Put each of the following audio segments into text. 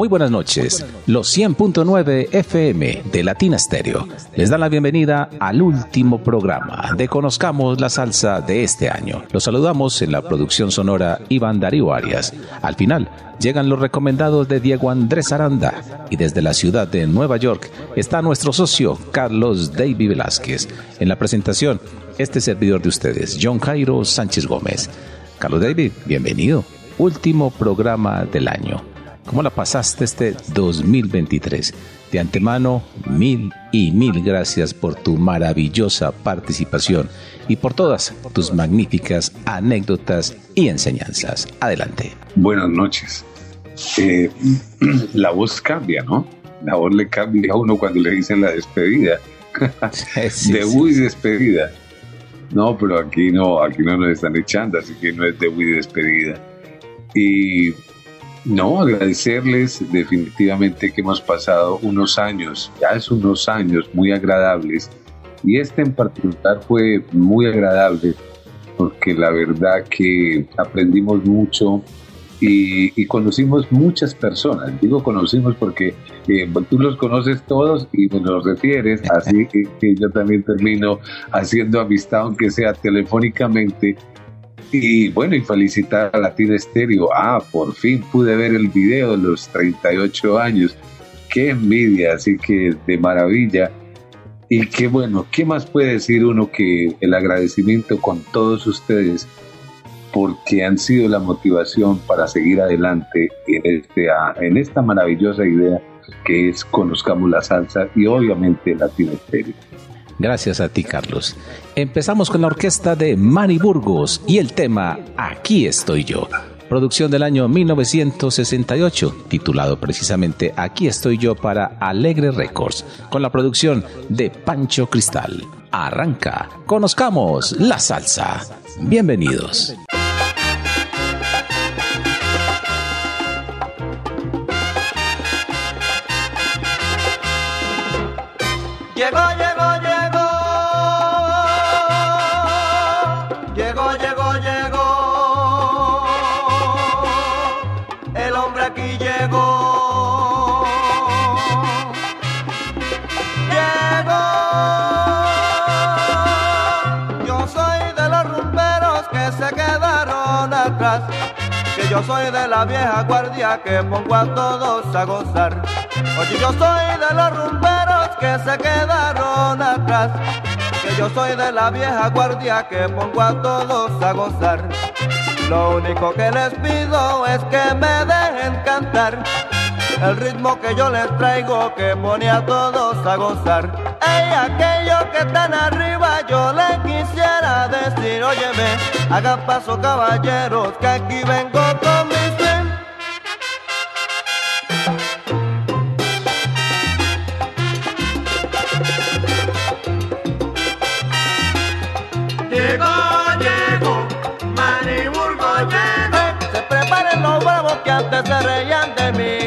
Muy buenas noches. Los 100.9 FM de Latina Stereo les dan la bienvenida al último programa de Conozcamos la Salsa de este año. Los saludamos en la producción sonora Iván Darío Arias. Al final llegan los recomendados de Diego Andrés Aranda y desde la ciudad de Nueva York está nuestro socio Carlos David Velázquez. En la presentación, este servidor de ustedes, John Jairo Sánchez Gómez. Carlos David, bienvenido. Último programa del año. ¿Cómo la pasaste este 2023? De antemano, mil y mil gracias por tu maravillosa participación y por todas tus magníficas anécdotas y enseñanzas. Adelante. Buenas noches. Eh, la voz cambia, ¿no? La voz le cambia a uno cuando le dicen la despedida. debut y despedida. No, pero aquí no, aquí no nos están echando, así que no es debut y despedida. Y no, agradecerles definitivamente que hemos pasado unos años, ya es unos años muy agradables y este en particular fue muy agradable porque la verdad que aprendimos mucho y, conocimos muchas personas. Digo conocimos porque eh, tú los conoces todos y me los refieres, así que yo también termino haciendo amistad, aunque sea telefónicamente, y bueno, y felicitar a Latina Estéreo. Ah, por fin pude ver el video de los 38 años. Qué envidia, así que de maravilla. Y qué bueno, ¿qué más puede decir uno que el agradecimiento con todos ustedes? Porque han sido la motivación para seguir adelante en, este, en esta maravillosa idea que es Conozcamos la Salsa y obviamente Latina Estéreo. Gracias a ti, Carlos. Empezamos con la orquesta de Manny Burgos y el tema Aquí estoy yo. Producción del año 1968, titulado precisamente Aquí estoy yo para Alegre Records, con la producción de Pancho Cristal. Arranca, conozcamos la salsa. Bienvenidos. Yo soy de la vieja guardia que pongo a todos a gozar. Oye, yo soy de los rumberos que se quedaron atrás. Que yo soy de la vieja guardia que pongo a todos a gozar. Lo único que les pido es que me dejen cantar. El ritmo que yo les traigo que pone a todos a gozar. Ey, aquellos que están arriba yo les quisiera decir, óyeme, hagan paso caballeros que aquí vengo con mi swing. Llegó, llegó, Maniburgo llegó. se preparen los bravos que antes se reían de mí.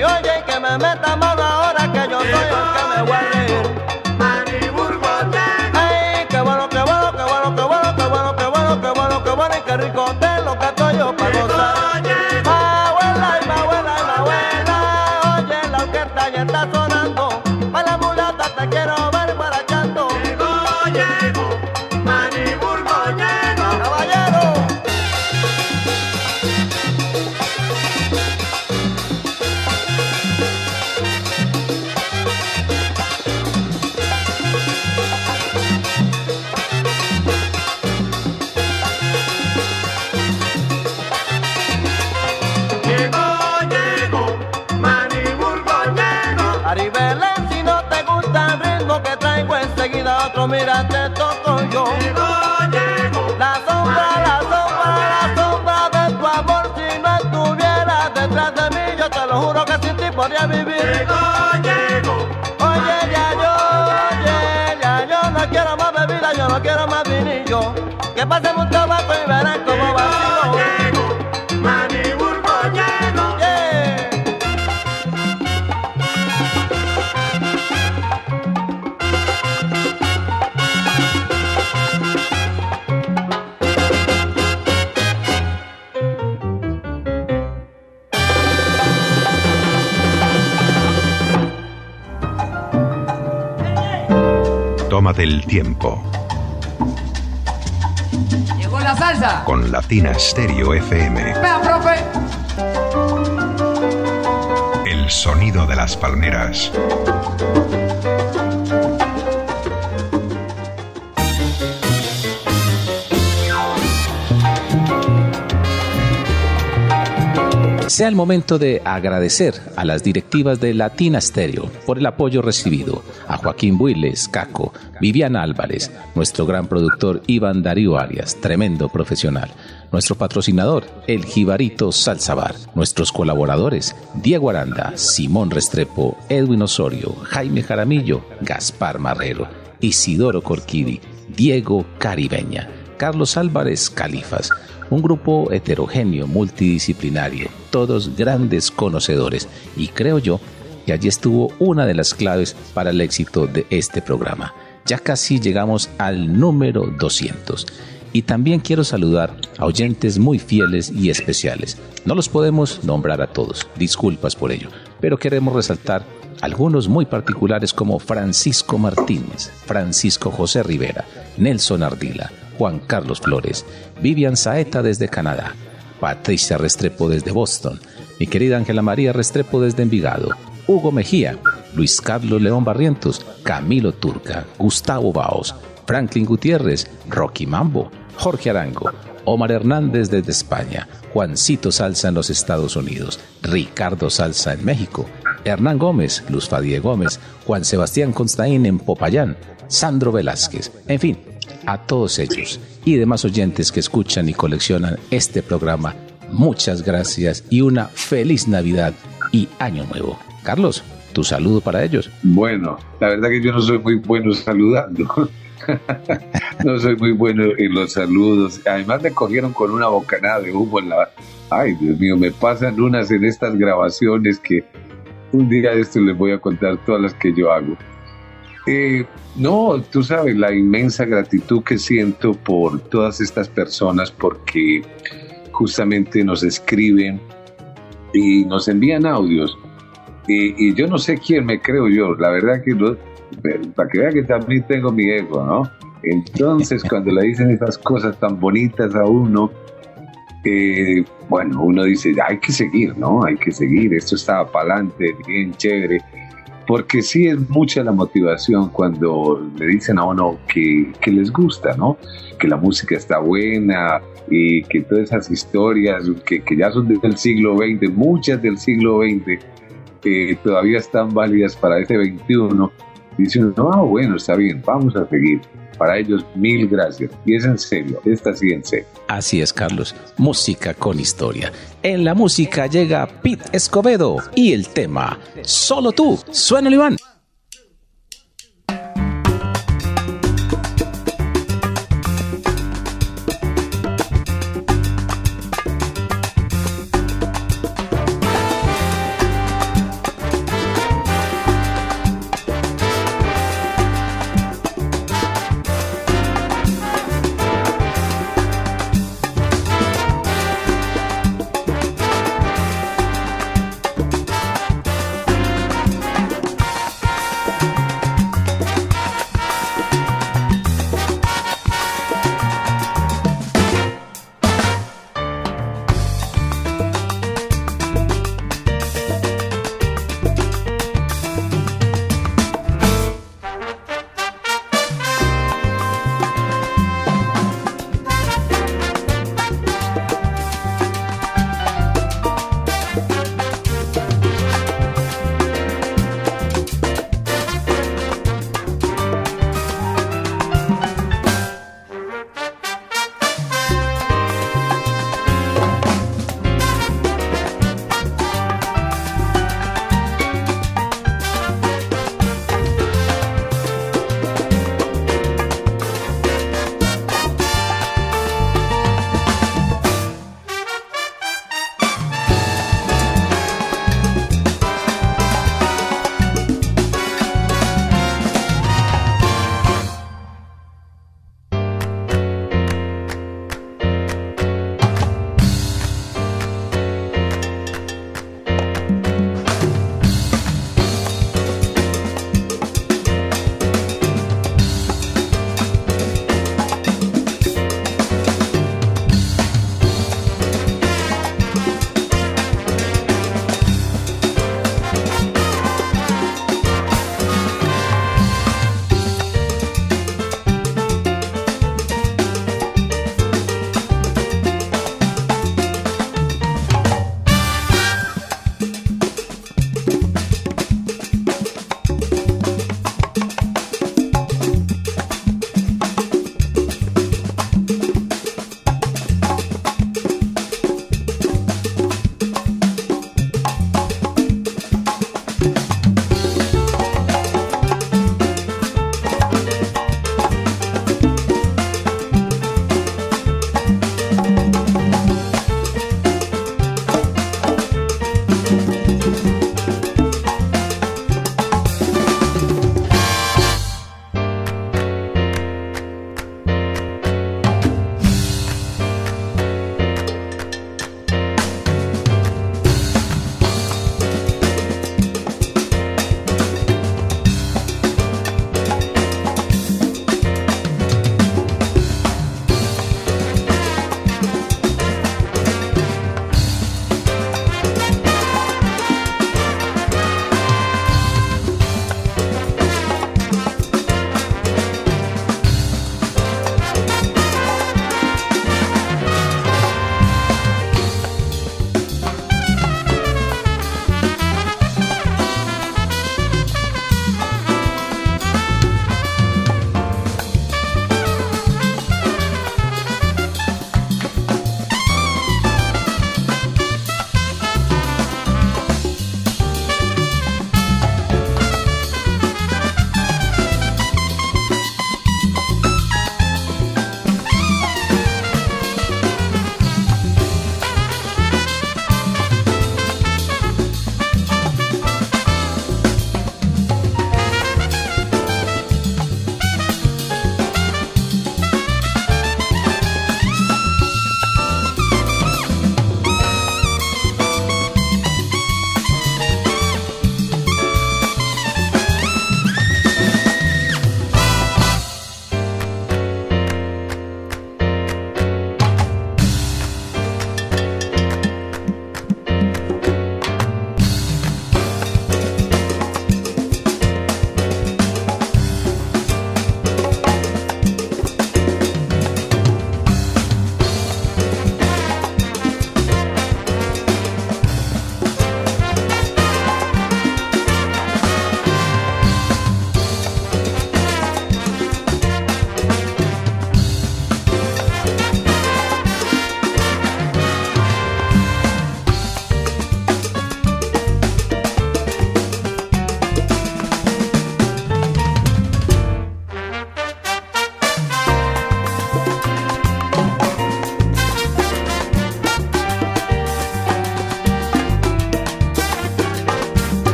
Otro mira te toco yo. La sombra, la sombra, la sombra de tu amor si no estuviera detrás de mí, yo te lo juro que sin ti podría vivir. Oye, ya yo, oye, ya yo no quiero más bebida, yo no quiero más vinillo. Que pase del tiempo. Llegó la salsa. Con Latina Stereo FM. Vea, profe. El sonido de las palmeras. Sea el momento de agradecer a las directivas de Latina Stereo por el apoyo recibido, a Joaquín Builes, Caco, Viviana Álvarez, nuestro gran productor Iván Darío Arias, tremendo profesional, nuestro patrocinador, el Jibarito Salzabar, nuestros colaboradores, Diego Aranda, Simón Restrepo, Edwin Osorio, Jaime Jaramillo, Gaspar Marrero, Isidoro Corquidi, Diego Caribeña, Carlos Álvarez Califas, un grupo heterogéneo, multidisciplinario, todos grandes conocedores y creo yo que allí estuvo una de las claves para el éxito de este programa. Ya casi llegamos al número 200. Y también quiero saludar a oyentes muy fieles y especiales. No los podemos nombrar a todos, disculpas por ello, pero queremos resaltar algunos muy particulares como Francisco Martínez, Francisco José Rivera, Nelson Ardila, Juan Carlos Flores, Vivian Saeta desde Canadá, Patricia Restrepo desde Boston, mi querida Ángela María Restrepo desde Envigado, Hugo Mejía, Luis Carlos León Barrientos, Camilo Turca, Gustavo Baos, Franklin Gutiérrez, Rocky Mambo, Jorge Arango, Omar Hernández desde España, Juancito Salsa en los Estados Unidos, Ricardo Salsa en México, Hernán Gómez, Luz Fadie Gómez, Juan Sebastián Constaín en Popayán, Sandro Velázquez, en fin, a todos ellos y demás oyentes que escuchan y coleccionan este programa, muchas gracias y una feliz Navidad y Año Nuevo. Carlos, tu saludo para ellos. Bueno, la verdad que yo no soy muy bueno saludando. no soy muy bueno en los saludos. Además me cogieron con una bocanada de humo en la... Ay, Dios mío, me pasan unas en estas grabaciones que un día de esto les voy a contar todas las que yo hago. Eh, no, tú sabes la inmensa gratitud que siento por todas estas personas porque justamente nos escriben y nos envían audios. Y, yo no sé quién me creo yo, la verdad que para que vea que también tengo mi ego, ¿no? Entonces cuando le dicen esas cosas tan bonitas a uno, eh, bueno, uno dice, hay que seguir, ¿no? Hay que seguir, esto estaba para adelante, bien chévere porque sí es mucha la motivación cuando le dicen a uno que, les gusta, ¿no? Que la música está buena y que todas esas historias que, ya son del siglo XX, muchas del siglo XX, eh, todavía están válidas para este 21. Dicen, no, bueno, está bien, vamos a seguir. Para ellos, mil gracias. Y es en serio, esta sí en serio. Así es, Carlos. Música con historia. En la música llega Pete Escobedo y el tema Solo tú. Suena, Iván.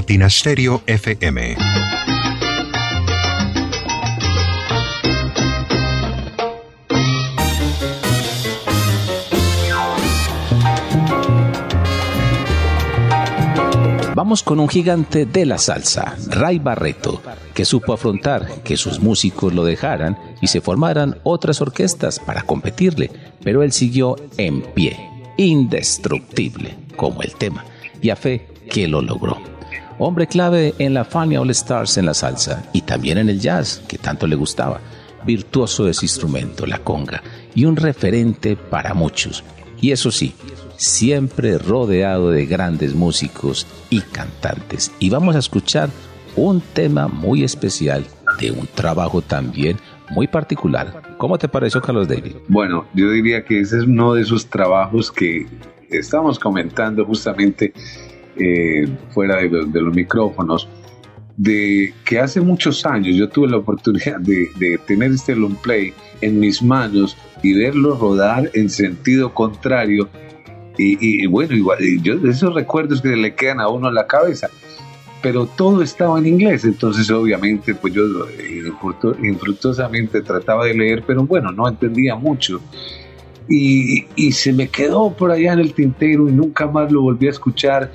Latina Stereo FM. Vamos con un gigante de la salsa, Ray Barreto, que supo afrontar que sus músicos lo dejaran y se formaran otras orquestas para competirle, pero él siguió en pie, indestructible, como el tema, y a fe que lo logró. Hombre clave en la Fania All Stars en la salsa y también en el jazz, que tanto le gustaba. Virtuoso de ese instrumento, la conga, y un referente para muchos. Y eso sí, siempre rodeado de grandes músicos y cantantes. Y vamos a escuchar un tema muy especial de un trabajo también muy particular. ¿Cómo te pareció, Carlos David? Bueno, yo diría que ese es uno de esos trabajos que estamos comentando justamente eh, fuera de los, micrófonos, de que hace muchos años yo tuve la oportunidad de, tener este long play en mis manos y verlo rodar en sentido contrario. Y, bueno, igual, yo, esos recuerdos que le quedan a uno en la cabeza pero todo estaba en inglés, entonces obviamente pues yo eh, infructuosamente trataba de leer, pero bueno, no entendía mucho. Y, y, se me quedó por allá en el tintero y nunca más lo volví a escuchar.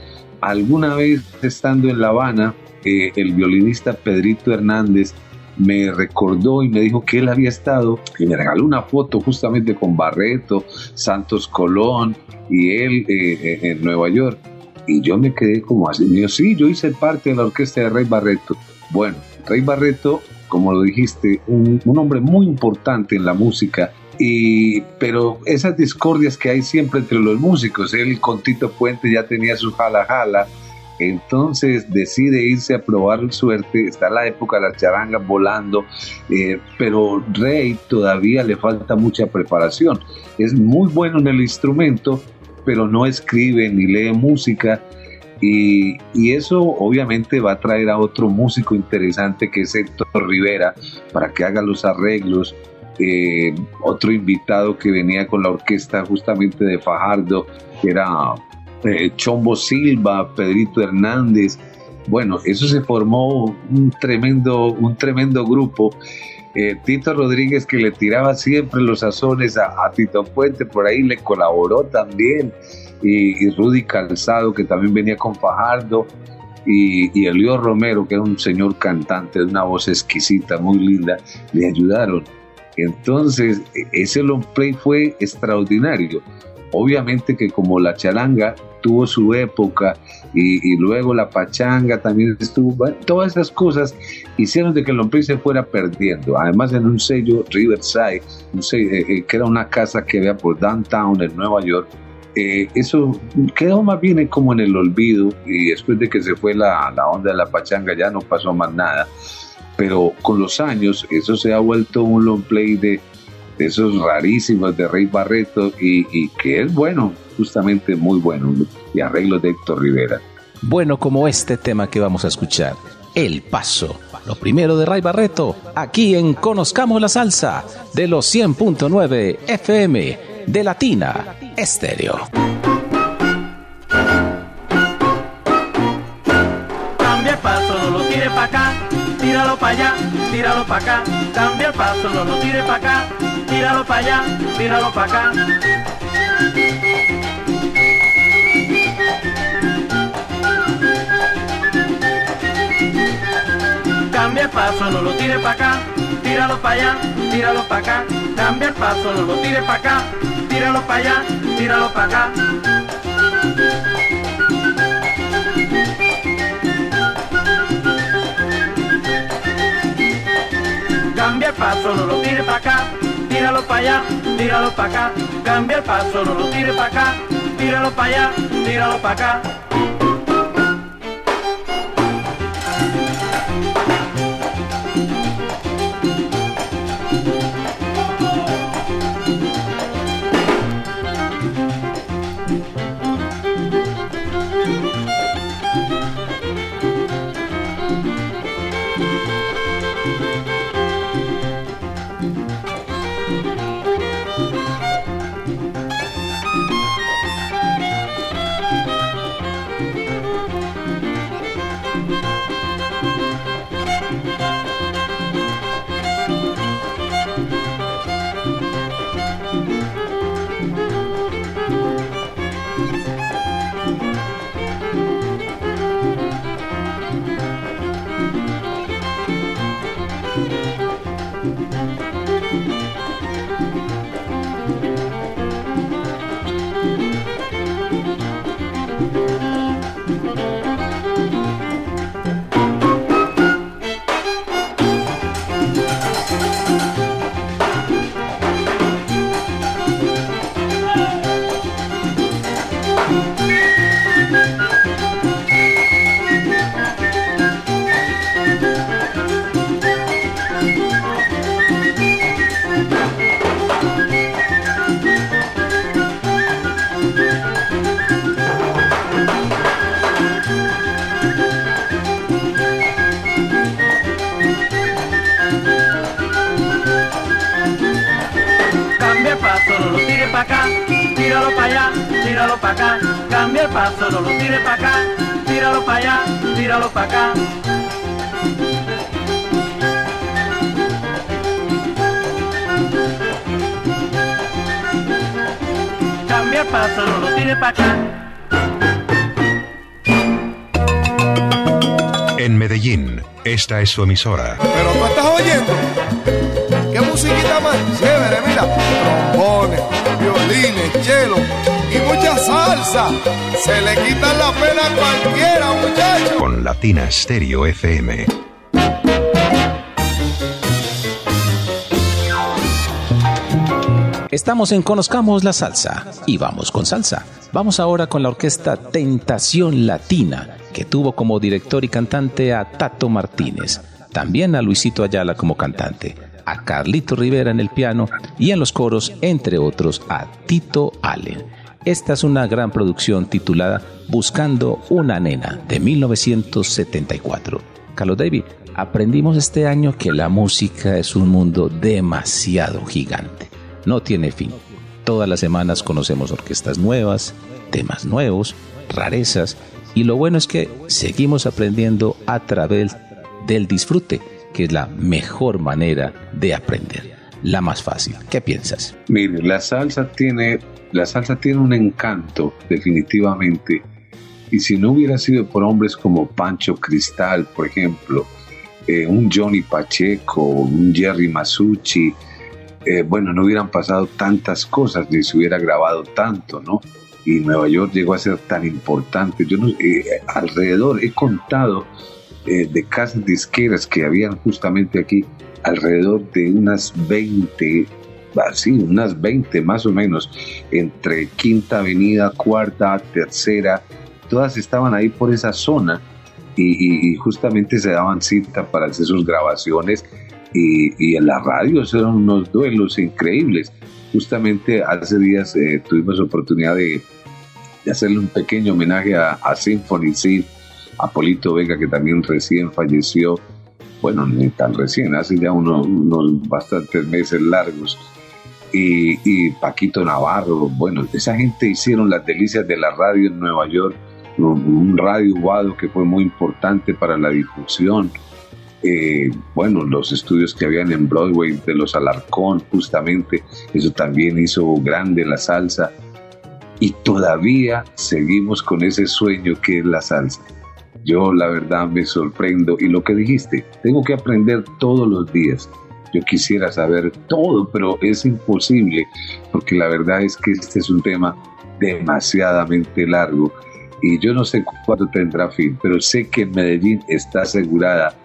Alguna vez estando en La Habana, eh, el violinista Pedrito Hernández me recordó y me dijo que él había estado y me regaló una foto justamente con Barreto, Santos Colón y él eh, en Nueva York y yo me quedé como así, me sí, yo hice parte de la orquesta de Rey Barreto. Bueno, Rey Barreto, como lo dijiste, un, hombre muy importante en la música, y, pero esas discordias que hay siempre entre los músicos, él con Tito Puente ya tenía su jala jala, entonces decide irse a probar suerte, está la época de las charangas volando, eh, pero Rey todavía le falta mucha preparación, es muy bueno en el instrumento, pero no escribe ni lee música. Y, eso obviamente va a traer a otro músico interesante que es Héctor Rivera para que haga los arreglos. Eh, otro invitado que venía con la orquesta justamente de Fajardo, era eh, Chombo Silva, Pedrito Hernández. Bueno, eso se formó un tremendo, un tremendo grupo. Eh, Tito Rodríguez que le tiraba siempre los sazones a, Tito Puente, por ahí le colaboró también, y, Rudy Calzado que también venía con Fajardo, y, y Elio Romero que era un señor cantante de una voz exquisita, muy linda, le ayudaron. Entonces, e, ese long play fue extraordinario. Obviamente que como la charanga tuvo su época y, luego la pachanga también estuvo, todas esas cosas hicieron de que el hombre se fuera perdiendo. Además en un sello Riverside, eh, eh, que era una casa que había por downtown en Nueva York, eh, eso quedó más bien como en el olvido y después de que se fue la, la onda de la pachanga ya no pasó más nada. Pero con los años eso se ha vuelto un long play de, esos rarísimos de Rey Barreto y, que es bueno, justamente muy bueno, y arreglo de Héctor Rivera. Bueno, como este tema que vamos a escuchar, El Paso, lo primero de Ray Barreto, aquí en Conozcamos la Salsa, de los 100.9 FM, de Latina Estéreo. Tíralo para allá, tíralo para acá. Cambia el paso, no lo tire para acá, tíralo para allá, tíralo para acá. Cambia el paso, no lo tire para acá, tíralo para allá, tíralo para acá. Cambia el paso, no lo tire para acá, tíralo para allá, tíralo para acá. Paso, no lo tire para acá, tíralo para allá, tíralo para acá. Cambia el paso, no lo tire para acá, tíralo para allá, tíralo para acá. Tíralo para acá, cambia el paso, no lo tire para acá, tíralo para allá, tíralo para acá. Cambia el paso, no lo tire para acá. En Medellín, esta es su emisora. Pero tú estás oyendo. ¿Qué musiquita más chévere? Mira, trombones, violines, chelo salsa. Se le quita la pena a cualquiera, muchachos. Con Latina Stereo FM. Estamos en Conozcamos la Salsa y vamos con salsa. Vamos ahora con la orquesta Tentación Latina, que tuvo como director y cantante a Tato Martínez, también a Luisito Ayala como cantante, a Carlito Rivera en el piano y en los coros, entre otros, a Tito Allen. Esta es una gran producción titulada Buscando una nena de 1974. Carlos David, aprendimos este año que la música es un mundo demasiado gigante. No tiene fin. Todas las semanas conocemos orquestas nuevas, temas nuevos, rarezas, y lo bueno es que seguimos aprendiendo a través del disfrute, que es la mejor manera de aprender, la más fácil. ¿Qué piensas? Mire, la salsa tiene, la salsa tiene un encanto, definitivamente. Y si no hubiera sido por hombres como Pancho Cristal, por ejemplo, eh, un Johnny Pacheco, un Jerry Masucci, eh, bueno, no hubieran pasado tantas cosas ni se hubiera grabado tanto, ¿no? Y Nueva York llegó a ser tan importante. Yo no, eh, alrededor he contado de casas disqueras que habían justamente aquí, alrededor de unas 20, así, unas 20 más o menos, entre Quinta Avenida, Cuarta, Tercera, todas estaban ahí por esa zona y, justamente se daban cita para hacer sus grabaciones y, en la radio eran unos duelos increíbles. Justamente hace días eh, tuvimos oportunidad de, hacerle un pequeño homenaje a, Symphony C, a Polito Vega, que también recién falleció, bueno, ni tan recién, hace ya unos, unos bastantes meses largos. Y, Paquito Navarro, bueno, esa gente hicieron las delicias de la radio en Nueva York, un radio Guado que fue muy importante para la difusión eh, bueno, los estudios que habían en Broadway de los Alarcón, justamente, eso también hizo grande la salsa. Y todavía seguimos con ese sueño que es la salsa. Yo la verdad me sorprendo y lo que dijiste, tengo que aprender todos los días. Yo quisiera saber todo, pero es imposible, porque la verdad es que este es un tema demasiadamente largo y yo no sé cuándo tendrá fin, pero sé que Medellín está asegurada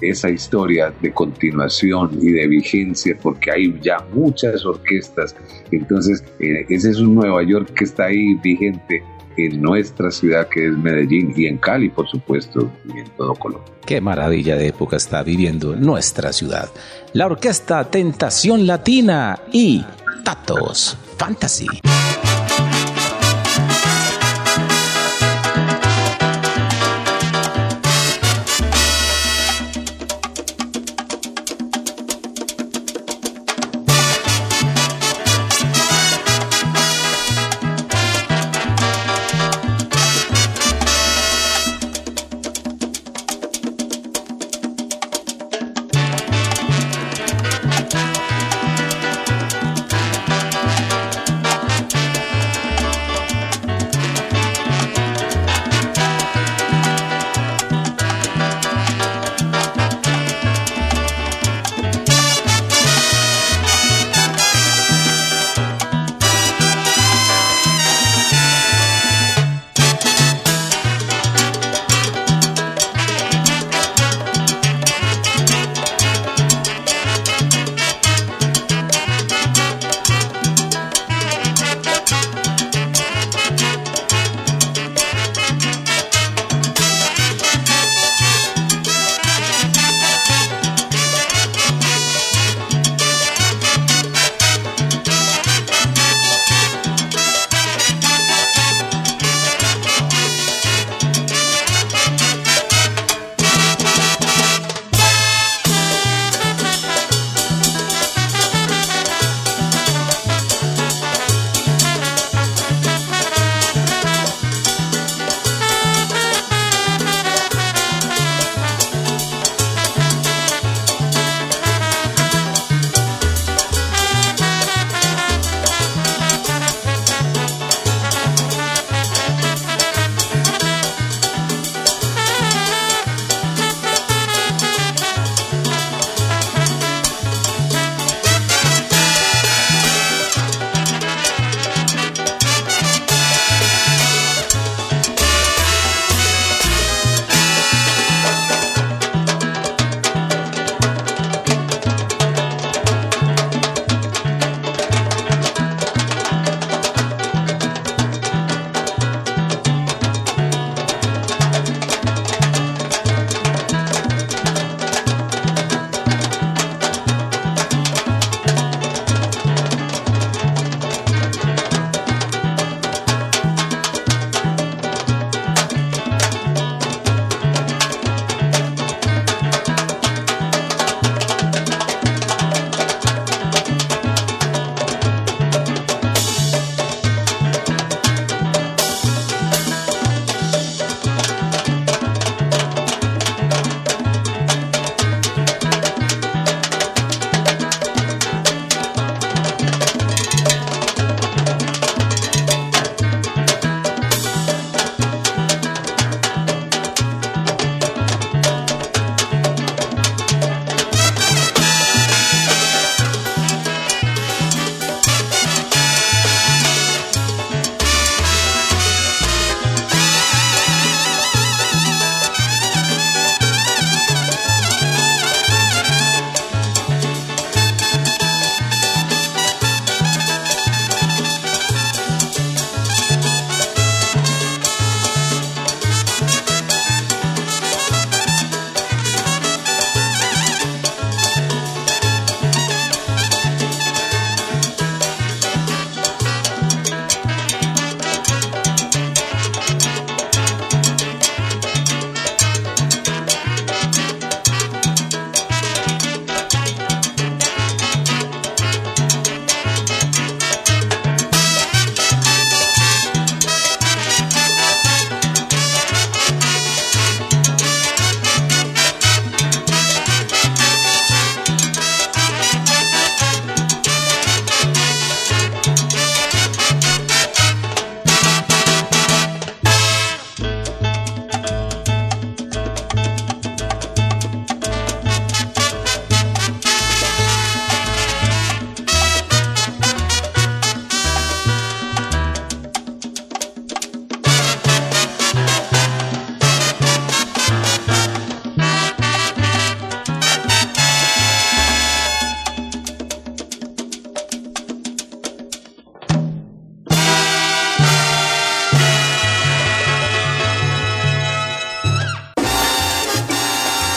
esa historia de continuación y de vigencia, porque hay ya muchas orquestas. Entonces, eh, ese es un Nueva York que está ahí vigente en nuestra ciudad que es Medellín y en Cali, por supuesto, y en todo Colombia. Qué maravilla de época está viviendo nuestra ciudad. La orquesta Tentación Latina y Tatos Fantasy.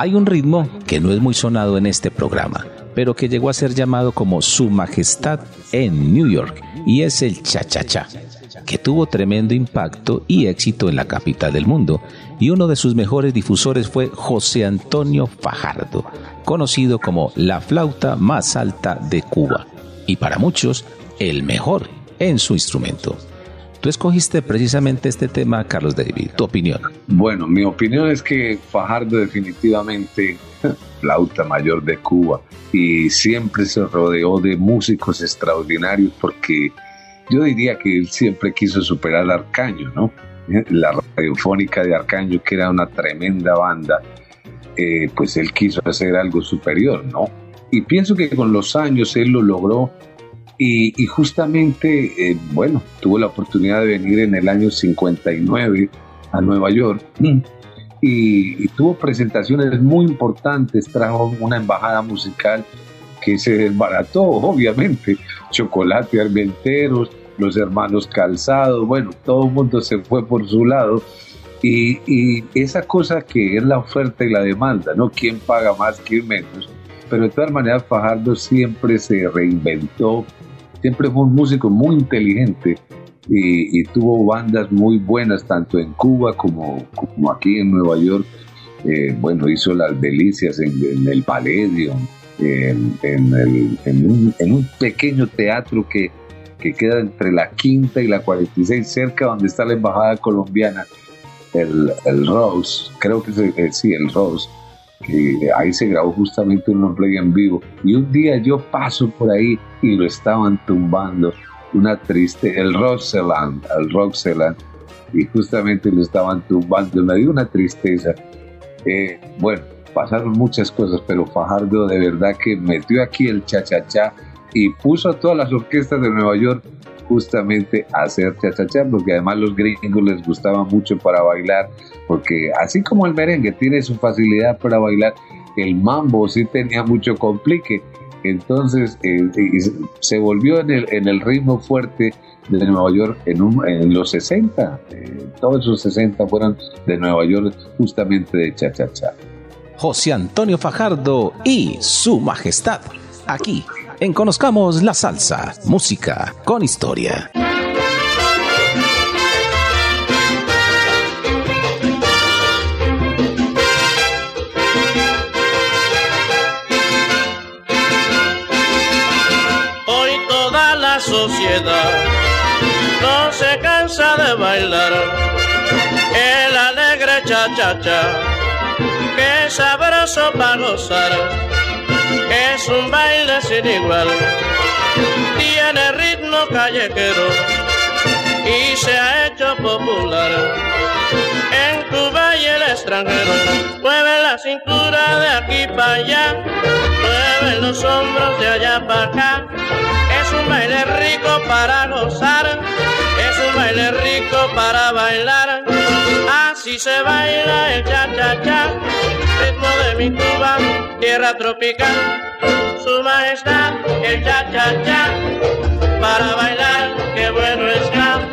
Hay un ritmo que no es muy sonado en este programa, pero que llegó a ser llamado como Su Majestad en New York, y es el cha-cha-cha, que tuvo tremendo impacto y éxito en la capital del mundo, y uno de sus mejores difusores fue José Antonio Fajardo, conocido como la flauta más alta de Cuba, y para muchos el mejor en su instrumento. Tú escogiste precisamente este tema, Carlos David. ¿Tu opinión? Bueno, mi opinión es que Fajardo definitivamente flauta mayor de Cuba y siempre se rodeó de músicos extraordinarios porque yo diría que él siempre quiso superar a Arcaño, ¿no? La radiofónica de Arcaño, que era una tremenda banda, eh, pues él quiso hacer algo superior, ¿no? Y pienso que con los años él lo logró y, justamente, eh, bueno, tuvo la oportunidad de venir en el año 59 a Nueva York y, tuvo presentaciones muy importantes, trajo una embajada musical que se desbarató, obviamente, Chocolate Armenteros, los hermanos Calzado, bueno, todo el mundo se fue por su lado. Y, y, esa cosa que es la oferta y la demanda, ¿no? ¿Quién paga más, quién menos? Pero de todas maneras Fajardo siempre se reinventó, siempre fue un músico muy inteligente y, tuvo bandas muy buenas tanto en Cuba como, aquí en Nueva York. Eh, bueno, hizo las delicias en, el Palladium, en, un, pequeño teatro que, queda entre la quinta y la 46, cerca donde está la embajada colombiana, el, Rose, creo que es, eh, sí, el Rose que ahí se grabó justamente un play en vivo. Y un día yo paso por ahí y lo estaban tumbando. Una triste, el Roxeland, el Roxeland, y justamente lo estaban tumbando. Me dio una tristeza. Eh, bueno, pasaron muchas cosas, pero Fajardo de verdad que metió aquí el cha-cha-cha y puso a todas las orquestas de Nueva York justamente a hacer cha-cha-cha, porque además los gringos les gustaba mucho para bailar, porque así como el merengue tiene su facilidad para bailar, el mambo sí tenía mucho complique. Entonces eh, se volvió en el, en el ritmo fuerte de Nueva York en, en los 60. Eh, todos esos 60 fueron de Nueva York justamente de cha-cha-cha. José Antonio Fajardo y su majestad, aquí en Conozcamos la Salsa, música con historia. No se cansa de bailar el alegre cha-cha-cha, que sabroso para gozar es un baile sin igual. Tiene ritmo callejero y se ha hecho popular. En Cuba y el extranjero, mueve la cintura de aquí para allá, mueve los hombros de allá para acá. Es un baile rico para gozar, es un baile rico para bailar. Así se baila el cha-cha-cha ritmo de mi Cuba, tierra tropical, su majestad, el cha-cha-cha, para bailar, qué bueno está.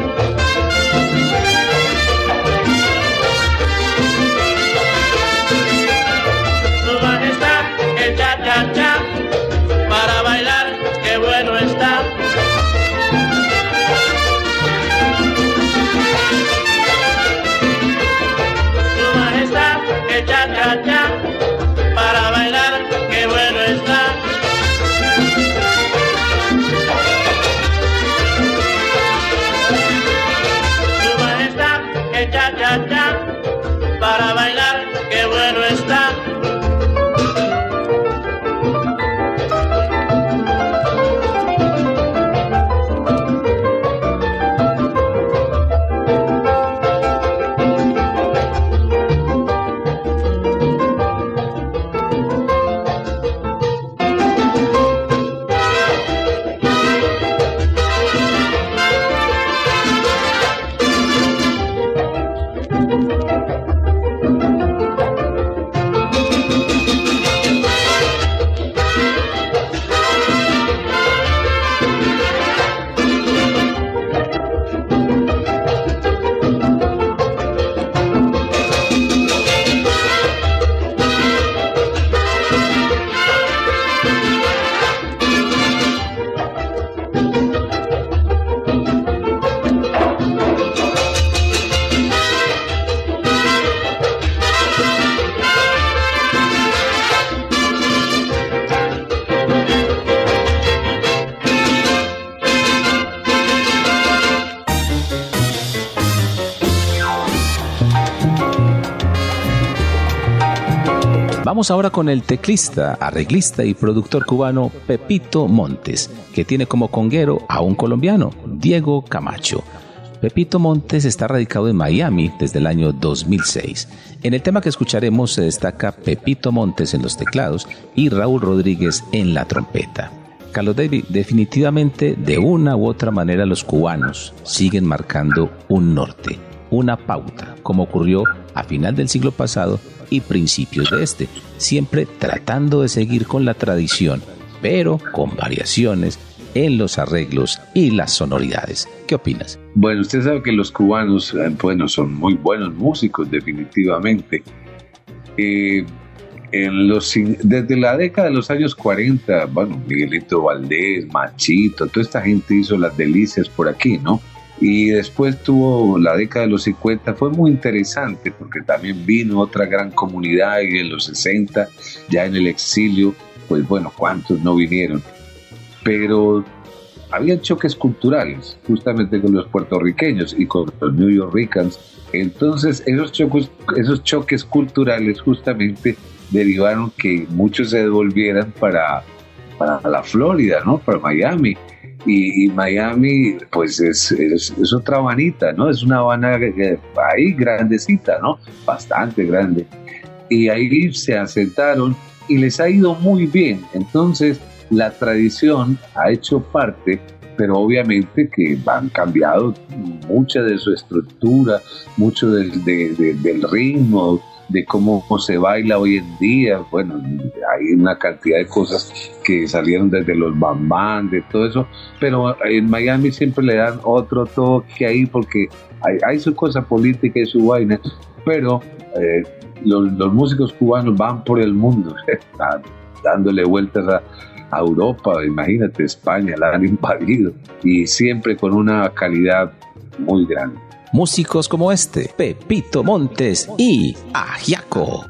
Ahora con el teclista, arreglista y productor cubano Pepito Montes, que tiene como conguero a un colombiano, Diego Camacho. Pepito Montes está radicado en Miami desde el año 2006. En el tema que escucharemos se destaca Pepito Montes en los teclados y Raúl Rodríguez en la trompeta. Carlos David, definitivamente de una u otra manera los cubanos siguen marcando un norte, una pauta, como ocurrió a final del siglo pasado y principios de este, siempre tratando de seguir con la tradición, pero con variaciones en los arreglos y las sonoridades. ¿Qué opinas? Bueno, usted sabe que los cubanos, eh, bueno, son muy buenos músicos, definitivamente. Eh, en los, desde la década de los años 40, bueno, Miguelito Valdés, Machito, toda esta gente hizo las delicias por aquí, ¿no? Y después tuvo la década de los 50, fue muy interesante porque también vino otra gran comunidad y en los 60, ya en el exilio, pues bueno, ¿cuántos no vinieron? Pero había choques culturales justamente con los puertorriqueños y con los New Yorkers. Entonces esos choques, esos choques culturales justamente derivaron que muchos se devolvieran para, para la Florida, ¿no? Para Miami. Y, Miami, pues es, es, otra vanita, ¿no? Es una Habana ahí grandecita, ¿no? Bastante grande. Y ahí se asentaron y les ha ido muy bien. Entonces, la tradición ha hecho parte, pero obviamente que han cambiado mucha de su estructura, mucho del, del ritmo, de cómo se baila hoy en día. Bueno, hay una cantidad de cosas que salieron desde los bambán, de todo eso, pero en Miami siempre le dan otro toque ahí porque hay, su cosa política y su vaina, pero eh, los, los, músicos cubanos van por el mundo, dándole vueltas a, a Europa, imagínate, España la han invadido y siempre con una calidad muy grande. Músicos como este, Pepito Montes y Ajiaco.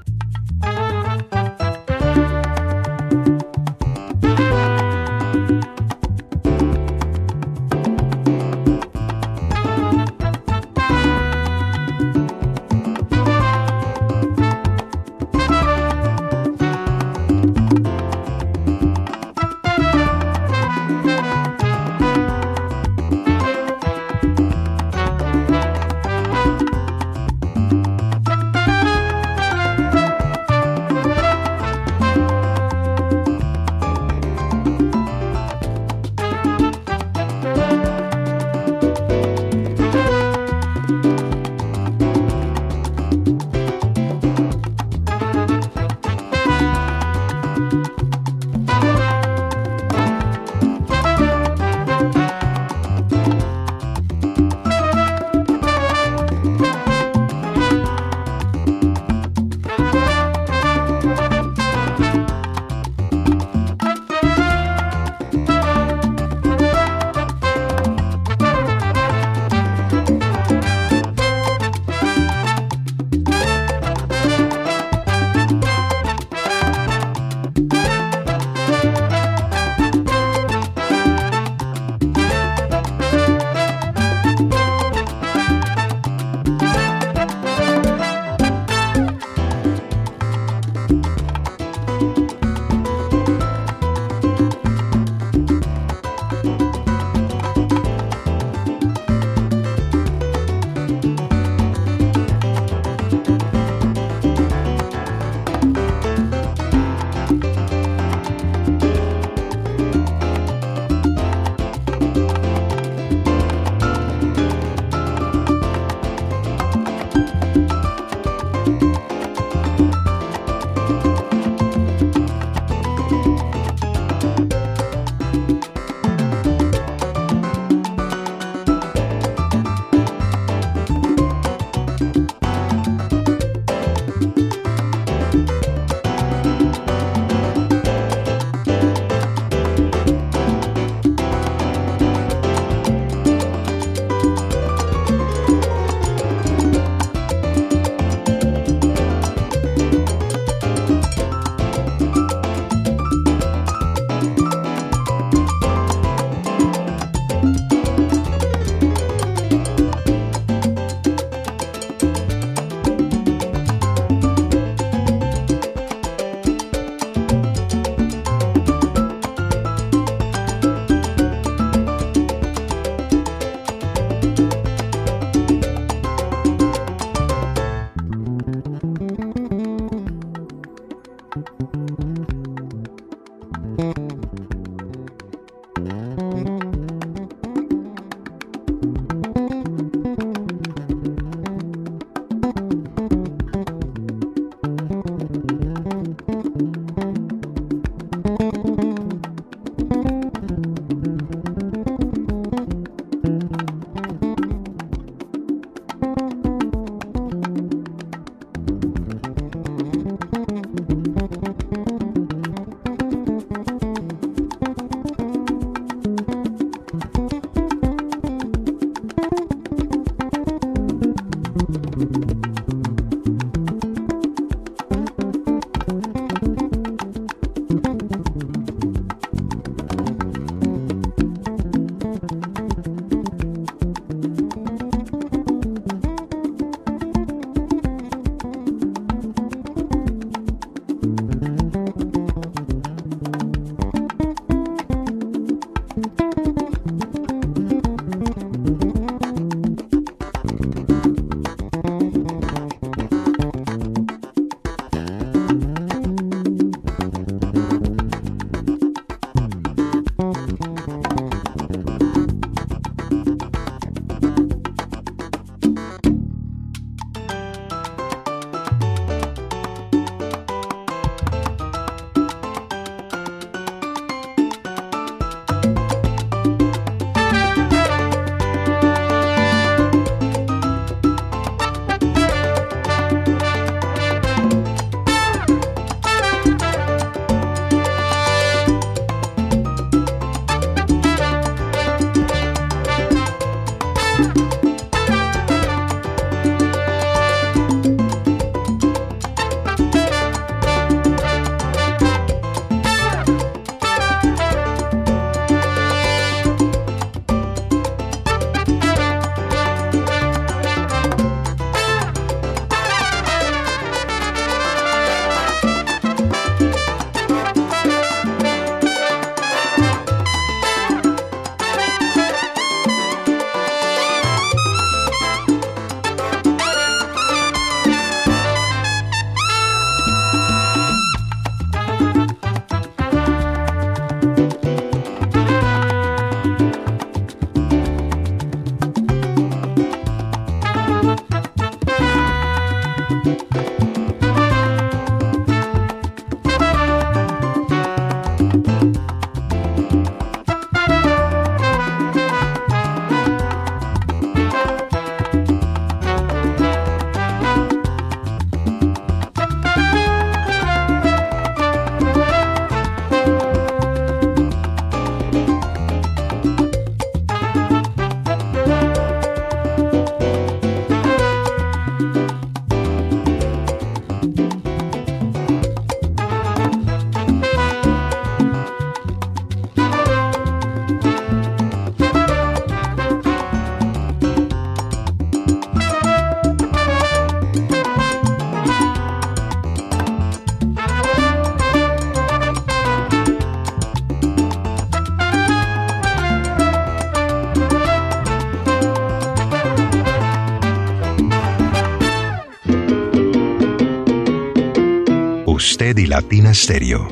Usted y Latina Stereo.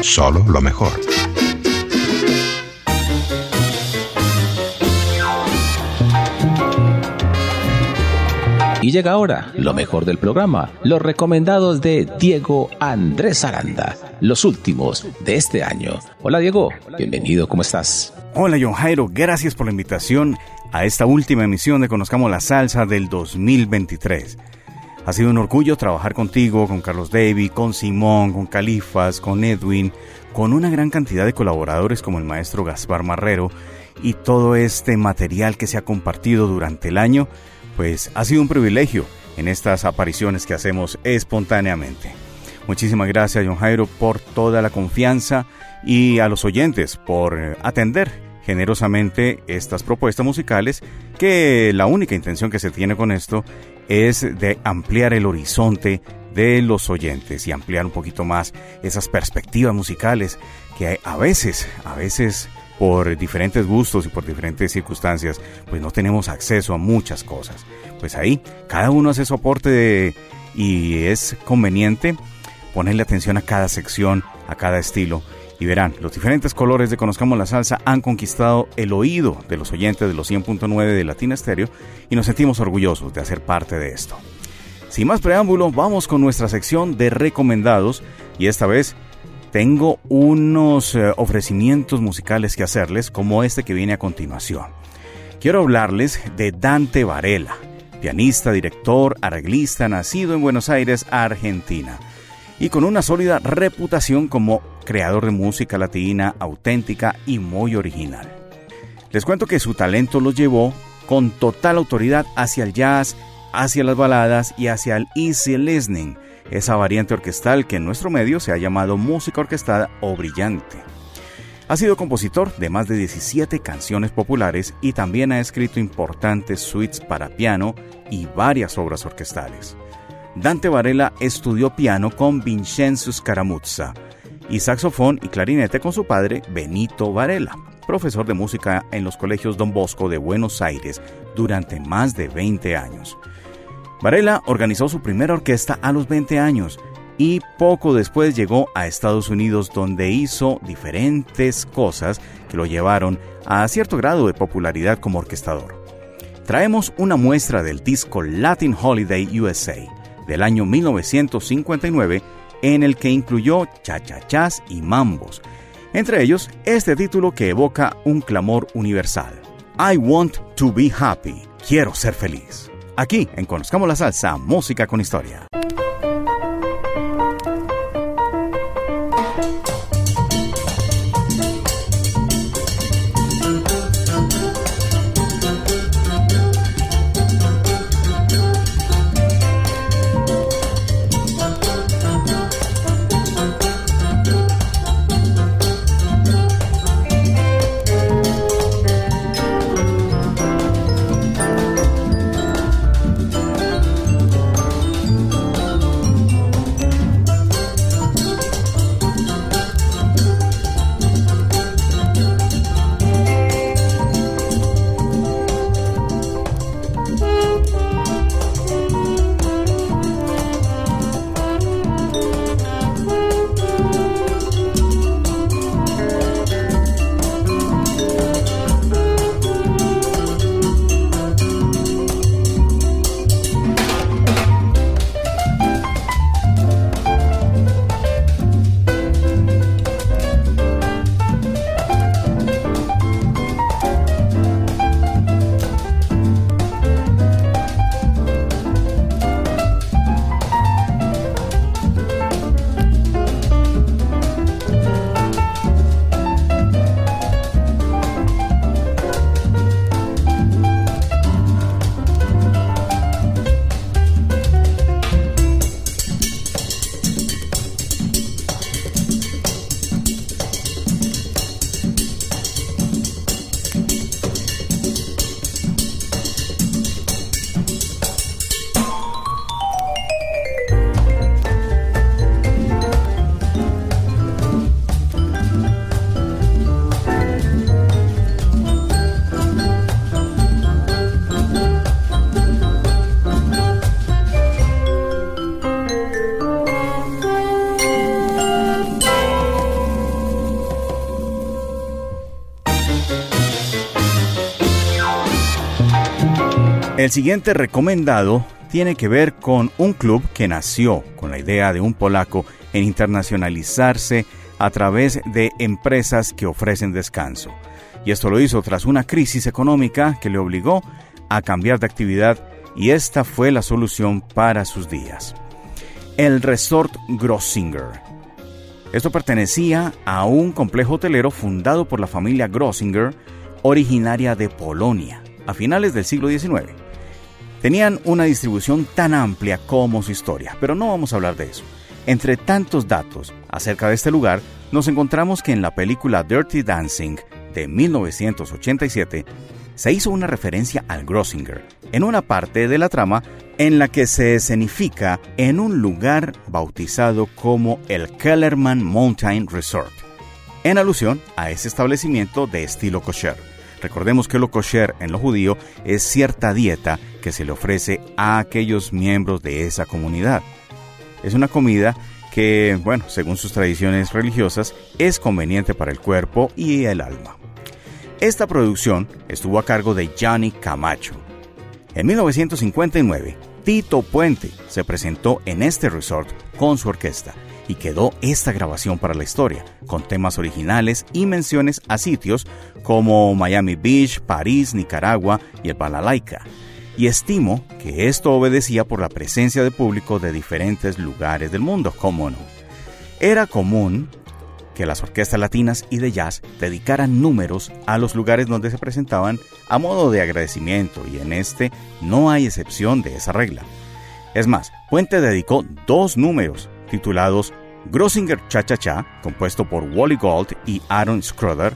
Solo lo mejor. Y llega ahora lo mejor del programa, los recomendados de Diego Andrés Aranda, los últimos de este año. Hola Diego, bienvenido, ¿cómo estás? Hola John Jairo, gracias por la invitación a esta última emisión de Conozcamos la Salsa del 2023. Ha sido un orgullo trabajar contigo, con Carlos Davy, con Simón, con Califas, con Edwin, con una gran cantidad de colaboradores como el maestro Gaspar Marrero y todo este material que se ha compartido durante el año pues ha sido un privilegio en estas apariciones que hacemos espontáneamente. Muchísimas gracias, John Jairo, por toda la confianza y a los oyentes por atender generosamente estas propuestas musicales que la única intención que se tiene con esto es de ampliar el horizonte de los oyentes y ampliar un poquito más esas perspectivas musicales que a veces, a veces por diferentes gustos y por diferentes circunstancias, pues no tenemos acceso a muchas cosas. Pues ahí, cada uno hace su aporte y es conveniente ponerle atención a cada sección, a cada estilo. Y verán, los diferentes colores de Conozcamos la Salsa han conquistado el oído de los oyentes de los 100.9 de Latina Estéreo y nos sentimos orgullosos de hacer parte de esto. Sin más preámbulo, vamos con nuestra sección de recomendados y esta vez tengo unos eh, ofrecimientos musicales que hacerles, como este que viene a continuación. Quiero hablarles de Dante Varela, pianista, director, arreglista, nacido en Buenos Aires, Argentina, y con una sólida reputación como creador de música latina auténtica y muy original. Les cuento que su talento los llevó con total autoridad hacia el jazz, hacia las baladas y hacia el easy listening, esa variante orquestal que en nuestro medio se ha llamado música orquestada o brillante. Ha sido compositor de más de 17 canciones populares y también ha escrito importantes suites para piano y varias obras orquestales. Dante Varela estudió piano con Vincenzo Scaramuzza y saxofón y clarinete con su padre Benito Varela, profesor de música en los colegios Don Bosco de Buenos Aires durante más de 20 años. Varela organizó su primera orquesta a los 20 años y poco después llegó a Estados Unidos donde hizo diferentes cosas que lo llevaron a cierto grado de popularidad como orquestador. Traemos una muestra del disco Latin Holiday USA del año 1959 en el que incluyó cha-cha-chas y mambos, entre ellos este título que evoca un clamor universal. I want to be happy, quiero ser feliz. Aquí en Conozcamos la Salsa, música con historia. El siguiente recomendado tiene que ver con un club que nació con la idea de un polaco en internacionalizarse a través de empresas que ofrecen descanso. Y esto lo hizo tras una crisis económica que le obligó a cambiar de actividad y esta fue la solución para sus días. El Resort Grossinger. Esto pertenecía a un complejo hotelero fundado por la familia Grossinger, originaria de Polonia, a finales del siglo XIX. Tenían una distribución tan amplia como su historia, pero no vamos a hablar de eso. Entre tantos datos acerca de este lugar, nos encontramos que en la película Dirty Dancing de 1987 se hizo una referencia al Grossinger en una parte de la trama en la que se escenifica en un lugar bautizado como el Kellerman Mountain Resort, en alusión a ese establecimiento de estilo kosher. Recordemos que lo kosher en lo judío es cierta dieta que se le ofrece a aquellos miembros de esa comunidad. Es una comida que, bueno, según sus tradiciones religiosas, es conveniente para el cuerpo y el alma. Esta producción estuvo a cargo de Johnny Camacho. En 1959, Tito Puente se presentó en este resort con su orquesta y quedó esta grabación para la historia, con temas originales y menciones a sitios como Miami Beach, París, Nicaragua y el Balalaika. Y estimo que esto obedecía por la presencia de público de diferentes lugares del mundo, como no. Era común que las orquestas latinas y de jazz dedicaran números a los lugares donde se presentaban a modo de agradecimiento y en este no hay excepción de esa regla. Es más, Puente dedicó dos números titulados Grossinger Cha Cha Cha, compuesto por Wally Gold y Aaron Scrother,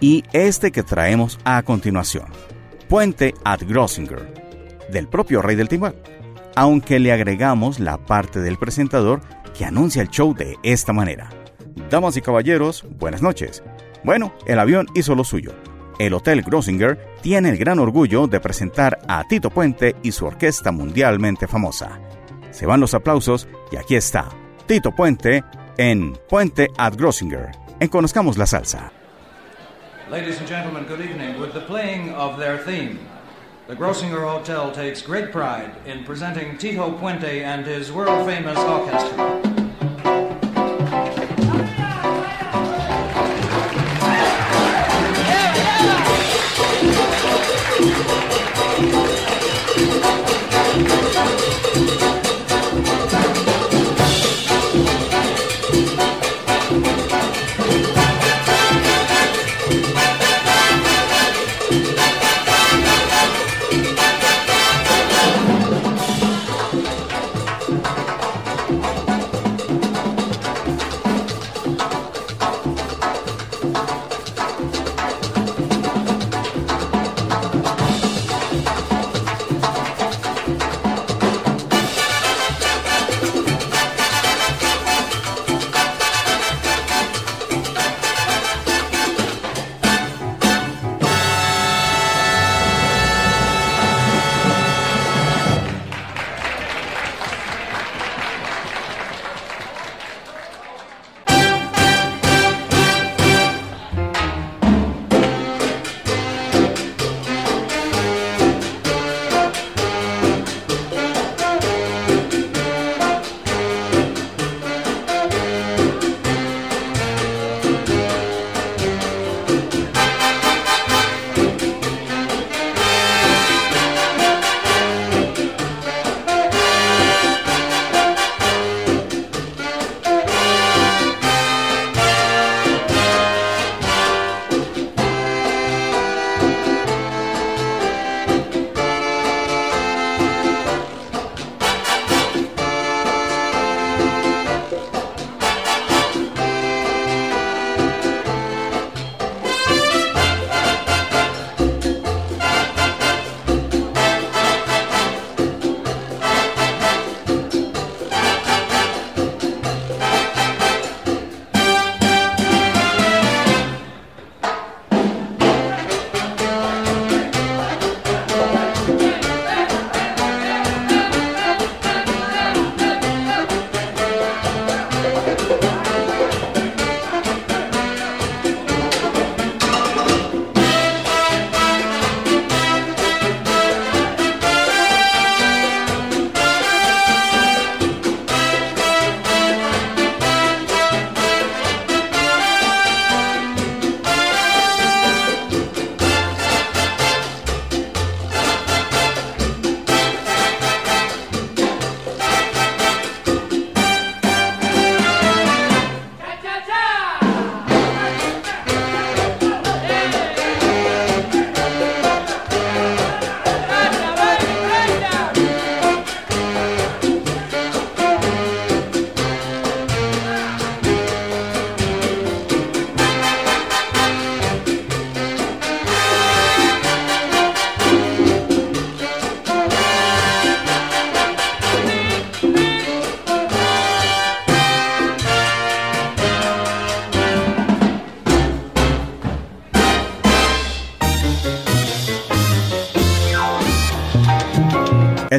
y este que traemos a continuación, Puente at Grossinger, del propio rey del timbal, aunque le agregamos la parte del presentador que anuncia el show de esta manera. Damas y caballeros, buenas noches. Bueno, el avión hizo lo suyo. El Hotel Grossinger tiene el gran orgullo de presentar a Tito Puente y su orquesta mundialmente famosa. Se van los aplausos y aquí está Tito Puente en Puente at Grossinger. En Conozcamos la Salsa. Ladies and gentlemen, good evening. With the playing of their theme, the Grossinger Hotel takes great pride in presenting Tito Puente and his world famous orchestra.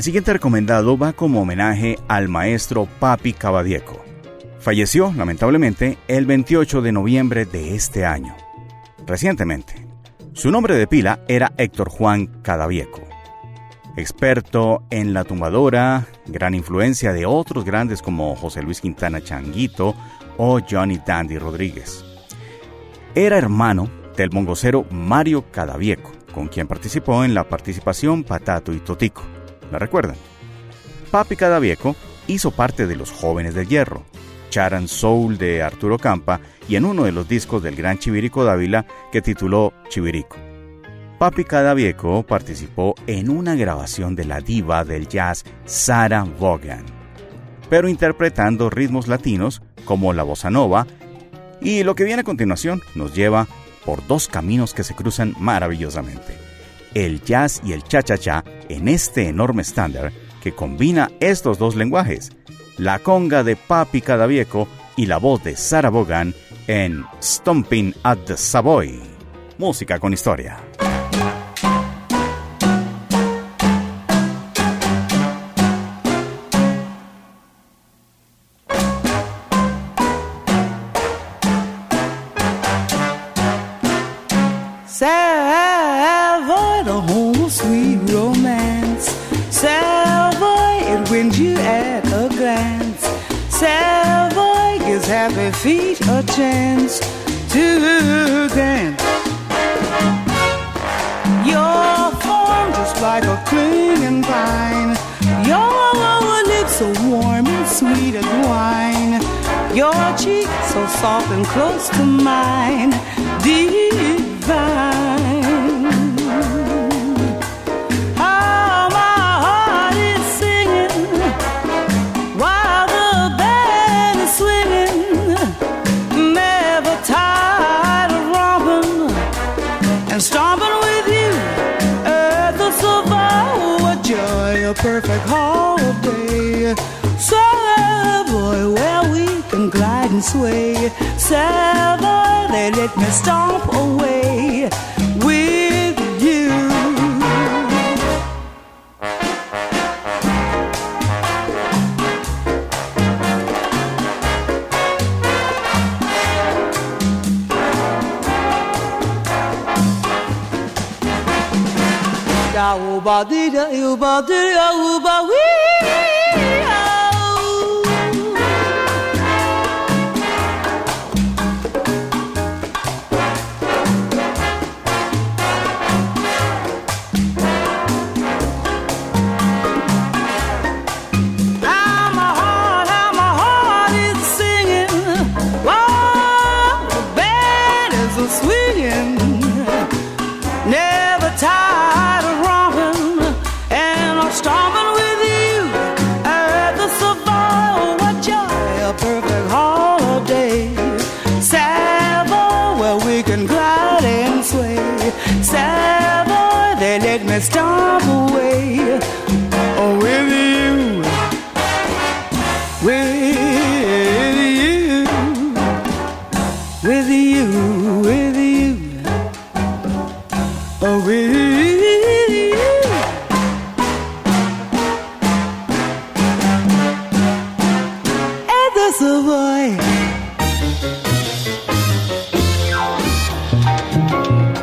El siguiente recomendado va como homenaje al maestro Papi Cavadieco. Falleció, lamentablemente, el 28 de noviembre de este año. Recientemente. Su nombre de pila era Héctor Juan Cadavieco. Experto en la tumbadora, gran influencia de otros grandes como José Luis Quintana Changuito o Johnny Dandy Rodríguez. Era hermano del mongocero Mario Cadavieco, con quien participó en la participación Patato y Totico. ¿La recuerdan? Papi Cadavieco hizo parte de Los Jóvenes del Hierro, Charan Soul de Arturo Campa y en uno de los discos del gran Chivirico Dávila que tituló Chivirico. Papi Cadavieco participó en una grabación de la diva del jazz Sarah Vaughan, pero interpretando ritmos latinos como la bossa nova y lo que viene a continuación nos lleva por dos caminos que se cruzan maravillosamente. El jazz y el cha-cha-cha en este enorme estándar que combina estos dos lenguajes, la conga de Papi Cadavieco y la voz de Sarah Vaughan en Stomping at the Savoy. Música con historia. Savoy, the home of sweet romance. Savoy, it wins you at a glance. Savoy gives happy feet a chance to dance. Your form just like a clinging vine. Your lips so warm and sweet as wine. Your cheek so soft and close to mine. Divine. Sway. Savoy, they let me stomp away with you. Da uba di da uba di da uba wee.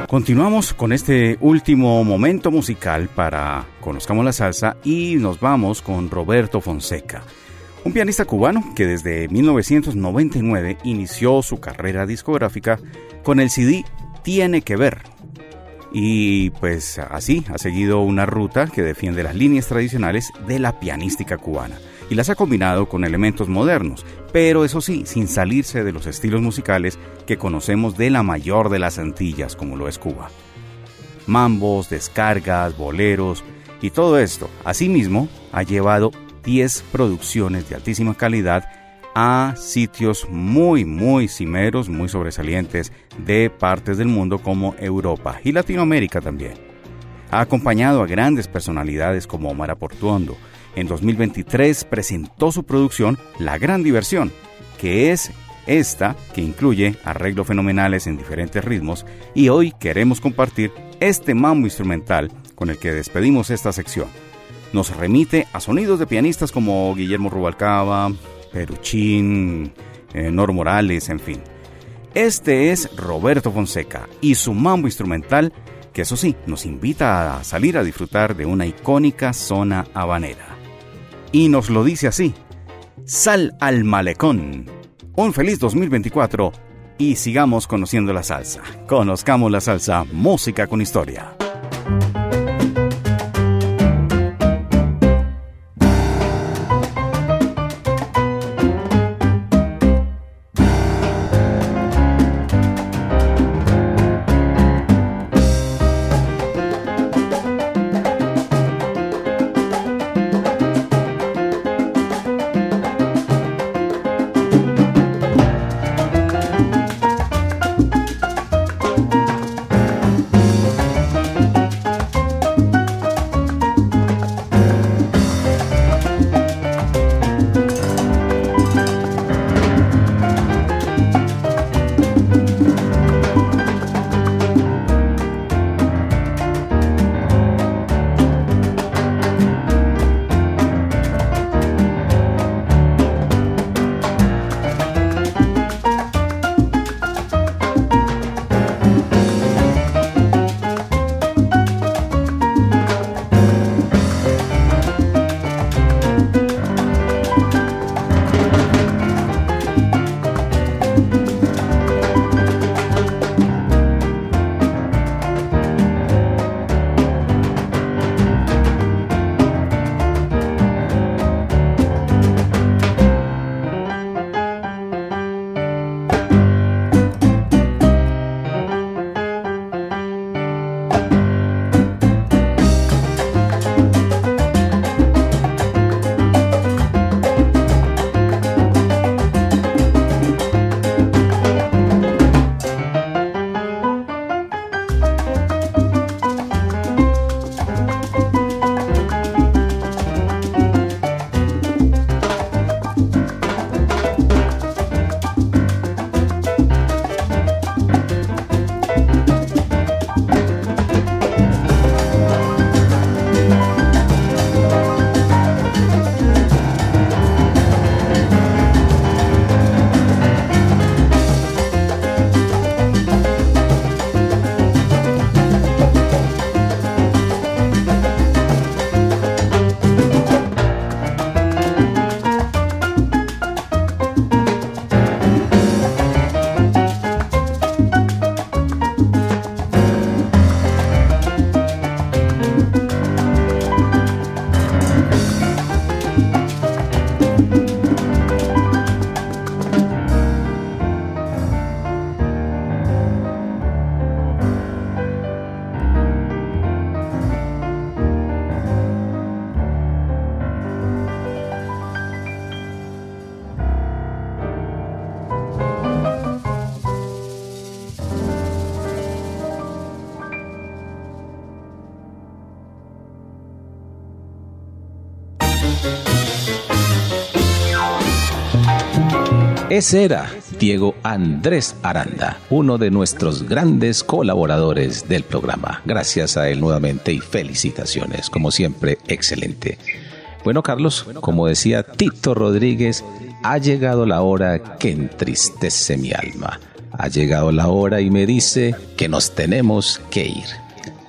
Continuamos con este último momento musical para Conozcamos la Salsa y nos vamos con Roberto Fonseca, un pianista cubano que desde 1999 inició su carrera discográfica con el CD Tiene que ver. Y pues así ha seguido una ruta que defiende las líneas tradicionales de la pianística cubana y las ha combinado con elementos modernos, pero eso sí, sin salirse de los estilos musicales que conocemos de la mayor de las Antillas, como lo es Cuba. Mambos, descargas, boleros y todo esto, asimismo, ha llevado 10 producciones de altísima calidad a sitios muy, muy cimeros, muy sobresalientes de partes del mundo como Europa y Latinoamérica también. Ha acompañado a grandes personalidades como Omar Portuondo, en 2023 presentó su producción La Gran Diversión, que es esta que incluye arreglos fenomenales en diferentes ritmos y hoy queremos compartir este mambo instrumental con el que despedimos esta sección. Nos remite a sonidos de pianistas como Guillermo Rubalcaba, Peruchín, eh, Nor Morales, en fin. Este es Roberto Fonseca y su mambo instrumental, que eso sí, nos invita a salir a disfrutar de una icónica zona habanera. Y nos lo dice así, Sal al malecón. Un feliz 2024 y sigamos conociendo la salsa. Conozcamos la salsa, música con historia. Ese era Diego Andrés Aranda, uno de nuestros grandes colaboradores del programa. Gracias a él nuevamente y felicitaciones, como siempre, excelente. Bueno, Carlos, como decía Tito Rodríguez, ha llegado la hora que entristece mi alma. Ha llegado la hora y me dice que nos tenemos que ir.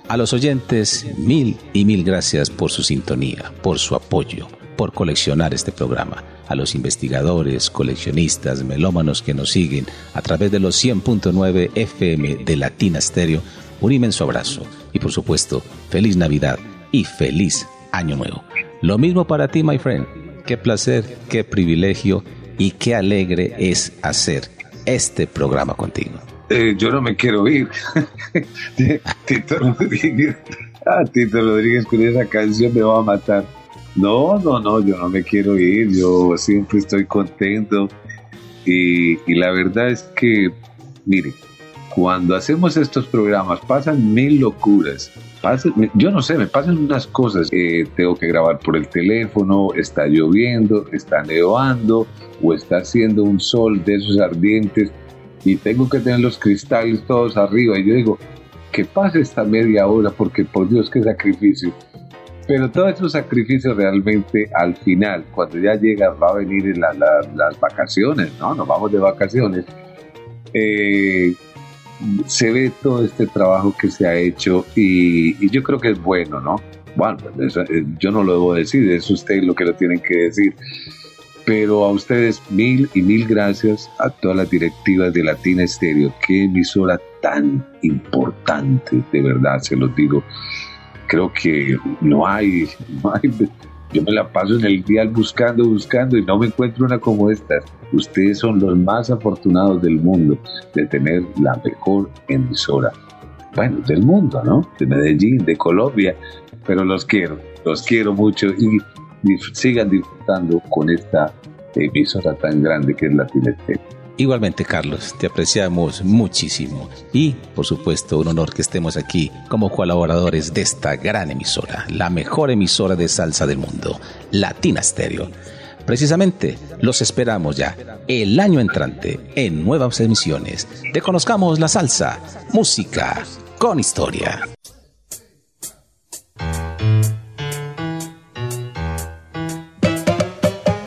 A los oyentes, mil y mil gracias por su sintonía, por su apoyo, por coleccionar este programa a los investigadores, coleccionistas, melómanos que nos siguen a través de los 100.9 FM de Latina Stereo, un inmenso abrazo y por supuesto, feliz Navidad y feliz Año Nuevo. Lo mismo para ti, my friend. Qué placer, qué privilegio y qué alegre es hacer este programa contigo. Eh, yo no me quiero ir. Tito Rodríguez, ah, Tito Rodríguez con esa canción me va a matar. No, no, no, yo no me quiero ir, yo siempre estoy contento y, la verdad es que, mire, cuando hacemos estos programas pasan mil locuras. yo no sé, me pasan unas cosas. Eh, tengo que grabar por el teléfono, está lloviendo, está nevando o está haciendo un sol de esos ardientes y tengo que tener los cristales todos arriba. Y yo digo, que pase esta media hora porque por Dios, qué sacrificio Pero todos esos sacrificios realmente al final, cuando ya llega, va a venir las vacaciones, ¿no? Nos vamos de vacaciones. Eh, se ve todo este trabajo que se ha hecho y, yo creo que es bueno, ¿no? Bueno, pues eh, yo no lo debo decir, es usted lo que lo tienen que decir. Pero a ustedes mil y mil gracias a todas las directivas de Latina Estéreo. Qué emisora tan importante, de verdad, se los digo. Creo que no hay, no hay yo me la paso en el día buscando, buscando y no me encuentro una como esta. Ustedes son los más afortunados del mundo de tener la mejor emisora. Bueno, del mundo, ¿no? De Medellín, de Colombia. Pero los quiero, los quiero mucho y, sigan disfrutando con esta emisora tan grande que es la Estéreo. Igualmente, Carlos, te apreciamos muchísimo. Y, por supuesto, un honor que estemos aquí como colaboradores de esta gran emisora, la mejor emisora de salsa del mundo, Latina Stereo. Precisamente, los esperamos ya el año entrante en nuevas emisiones de Conozcamos la Salsa, música con historia.